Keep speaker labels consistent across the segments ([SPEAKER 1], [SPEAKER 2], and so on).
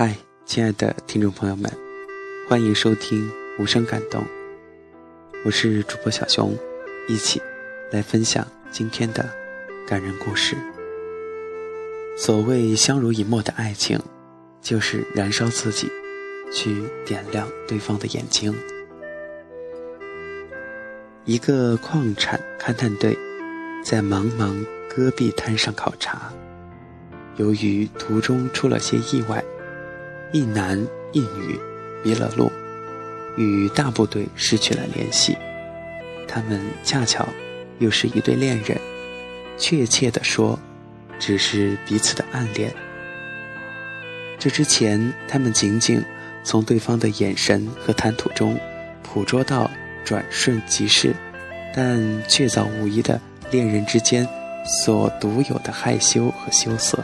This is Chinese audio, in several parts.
[SPEAKER 1] 嗨，亲爱的听众朋友们，欢迎收听《无声感动》，我是主播小熊，一起来分享今天的感人故事。所谓相濡以沫的爱情，就是燃烧自己，去点亮对方的眼睛。一个矿产勘探队在茫茫戈壁滩上考察，由于途中出了些意外。一男一女迷了路，与大部队失去了联系。他们恰巧又是一对恋人，确切地说，只是彼此的暗恋。这之前，他们仅仅从对方的眼神和谈吐中捕捉到转瞬即逝，但确凿无疑的恋人之间所独有的害羞和羞涩。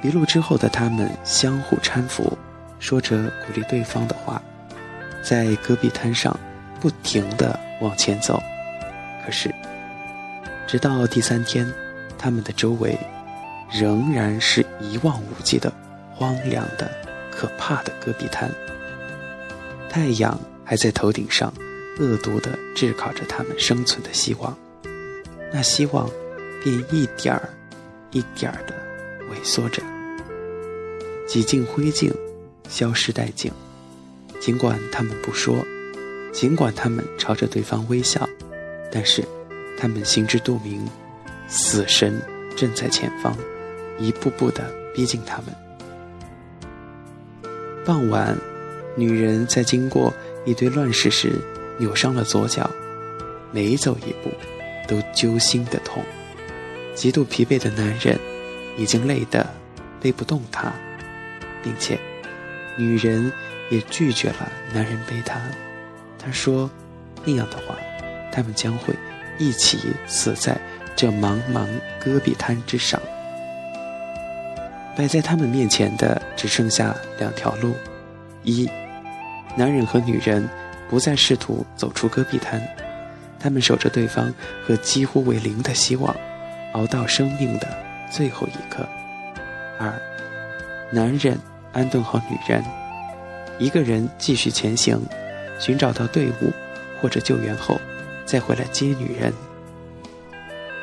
[SPEAKER 1] 迷路之后的他们相互搀扶，说着鼓励对方的话，在戈壁滩上不停地往前走。可是，直到第三天，他们的周围仍然是一望无际的荒凉的、可怕的戈壁滩。太阳还在头顶上，恶毒地炙烤着他们生存的希望。那希望便一点儿一点儿地。萎缩着，几近灰烬，消失殆尽。尽管他们不说，尽管他们朝着对方微笑，但是他们心知肚明，死神正在前方，一步步地逼近他们。傍晚，女人在经过一堆乱石时扭伤了左脚，每走一步都揪心的痛。极度疲惫的男人。已经累得背不动他，并且女人也拒绝了男人背她。她说：“那样的话，他们将会一起死在这茫茫戈壁滩之上。”摆在他们面前的只剩下两条路：一，男人和女人不再试图走出戈壁滩，他们守着对方和几乎为零的希望，熬到生命的。最后一刻，二，男人安顿好女人，一个人继续前行，寻找到队伍或者救援后，再回来接女人。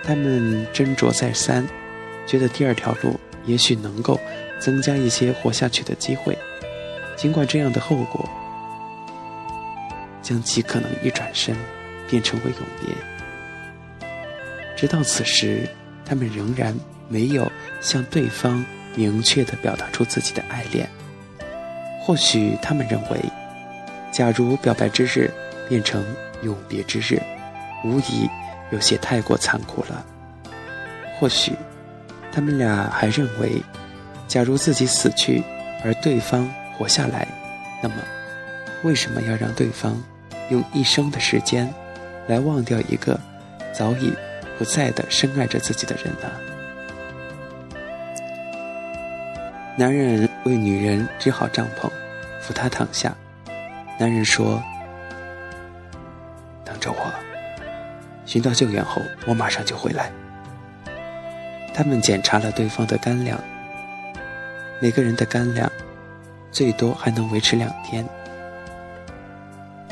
[SPEAKER 1] 他们斟酌再三，觉得第二条路也许能够增加一些活下去的机会，尽管这样的后果将极可能一转身变成为永别。直到此时，他们仍然。没有向对方明确的表达出自己的爱恋，或许他们认为，假如表白之日变成永别之日，无疑有些太过残酷了。或许，他们俩还认为，假如自己死去，而对方活下来，那么，为什么要让对方用一生的时间，来忘掉一个早已不在的深爱着自己的人呢？男人为女人支好帐篷，扶她躺下。男人说：“等着我，寻到救援后，我马上就回来。”他们检查了对方的干粮，每个人的干粮最多还能维持两天。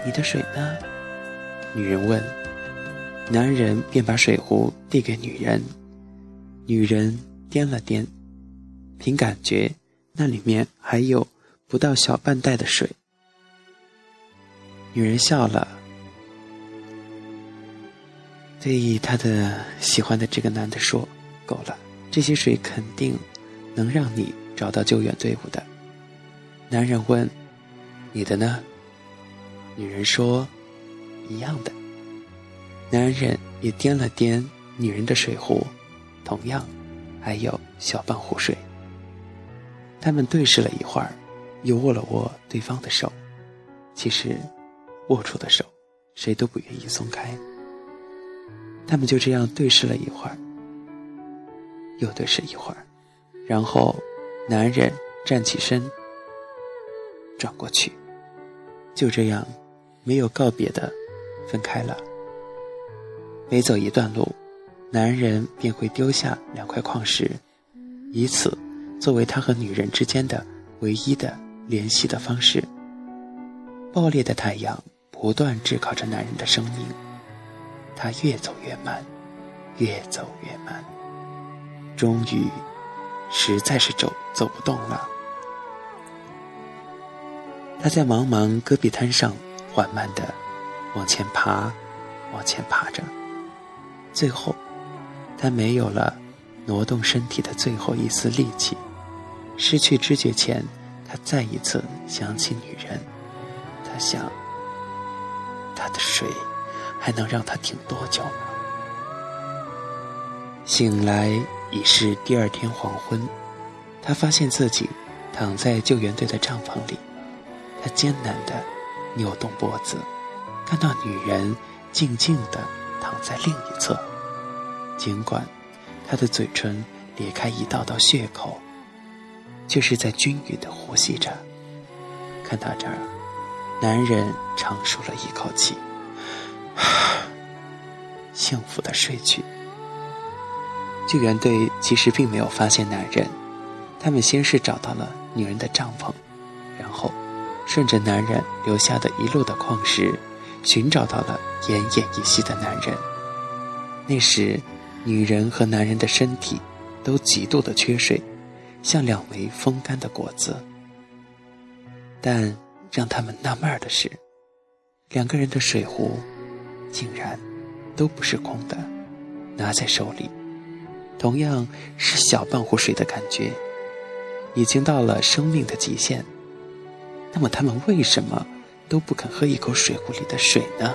[SPEAKER 1] 你的水呢？女人问。男人便把水壶递给女人，女人掂了掂。凭感觉，那里面还有不到小半袋的水。女人笑了，对她的喜欢的这个男的说：“够了，这些水肯定能让你找到救援队伍的。”男人问：“你的呢？”女人说：“一样的。”男人也掂了掂女人的水壶，同样还有小半壶水。他们对视了一会儿，又握了握对方的手。其实，握住的手，谁都不愿意松开。他们就这样对视了一会儿，又对视一会儿，然后，男人站起身，转过去，就这样，没有告别的，分开了。每走一段路，男人便会丢下两块矿石，以此。作为他和女人之间的唯一的联系的方式。爆裂的太阳不断炙烤着男人的生命，他越走越慢，越走越慢，终于，实在是走走不动了。他在茫茫戈壁滩上缓慢地往前爬，往前爬着，最后，他没有了挪动身体的最后一丝力气，失去知觉前，他再一次想起女人。他想，他的水还能让他挺多久呢？醒来已是第二天黄昏，他发现自己躺在救援队的帐篷里，他艰难地扭动脖子，看到女人静静地躺在另一侧，尽管她的嘴唇裂开一道道血口，却是在均匀地呼吸着。看到这儿。男人长舒了一口气，幸福的睡去。救援队其实并没有发现男人，他们先是找到了女人的帐篷，然后顺着男人留下的一路的矿石，寻找到了奄奄一息的男人。那时，女人和男人的身体都极度的缺水，像两枚风干的果子，但。让他们纳闷的是，两个人的水壶竟然都不是空的，拿在手里，同样是小半壶水的感觉，已经到了生命的极限。那么他们为什么都不肯喝一口水壶里的水呢？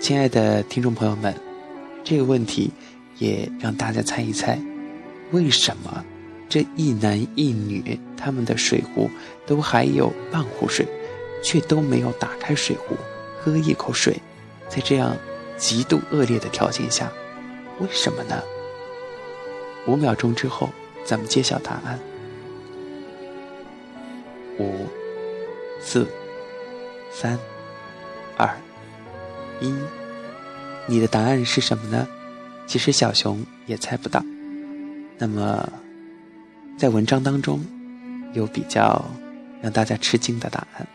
[SPEAKER 1] 亲爱的听众朋友们，这个问题也让大家猜一猜，为什么？这一男一女，他们的水壶都还有半壶水，却都没有打开水壶喝一口水。在这样极度恶劣的条件下，为什么呢？五秒钟之后，咱们揭晓答案。五、四、三、二、一，你的答案是什么呢？其实小熊也猜不到。那么。在文章当中，有比较让大家吃惊的答案。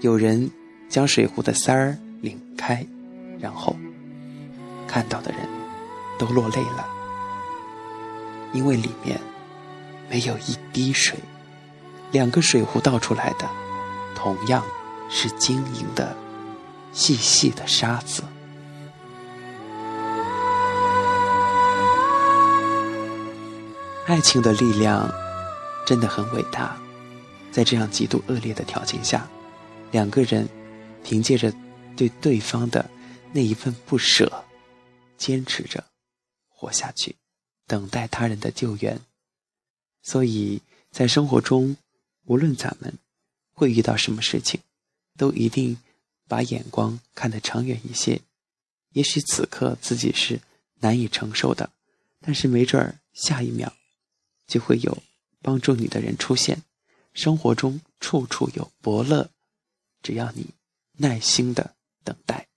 [SPEAKER 1] 有人将水壶的塞儿拧开，然后看到的人都落泪了，因为里面没有一滴水。两个水壶倒出来的，同样是晶莹的、细细的沙子。爱情的力量真的很伟大，在这样极度恶劣的条件下，两个人凭借着对对方的那一份不舍，坚持着活下去，等待他人的救援。所以在生活中，无论咱们会遇到什么事情，都一定把眼光看得长远一些。也许此刻自己是难以承受的，但是没准儿下一秒。就会有帮助你的人出现，生活中处处有伯乐，只要你耐心的等待。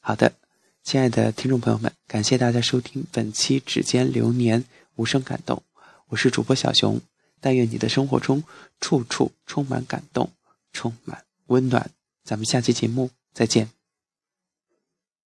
[SPEAKER 1] 好的，亲爱的听众朋友们，感谢大家收听本期《指尖流年》，无声感动，我是主播小熊。但愿你的生活中处处充满感动，充满温暖。咱们下期节目再见。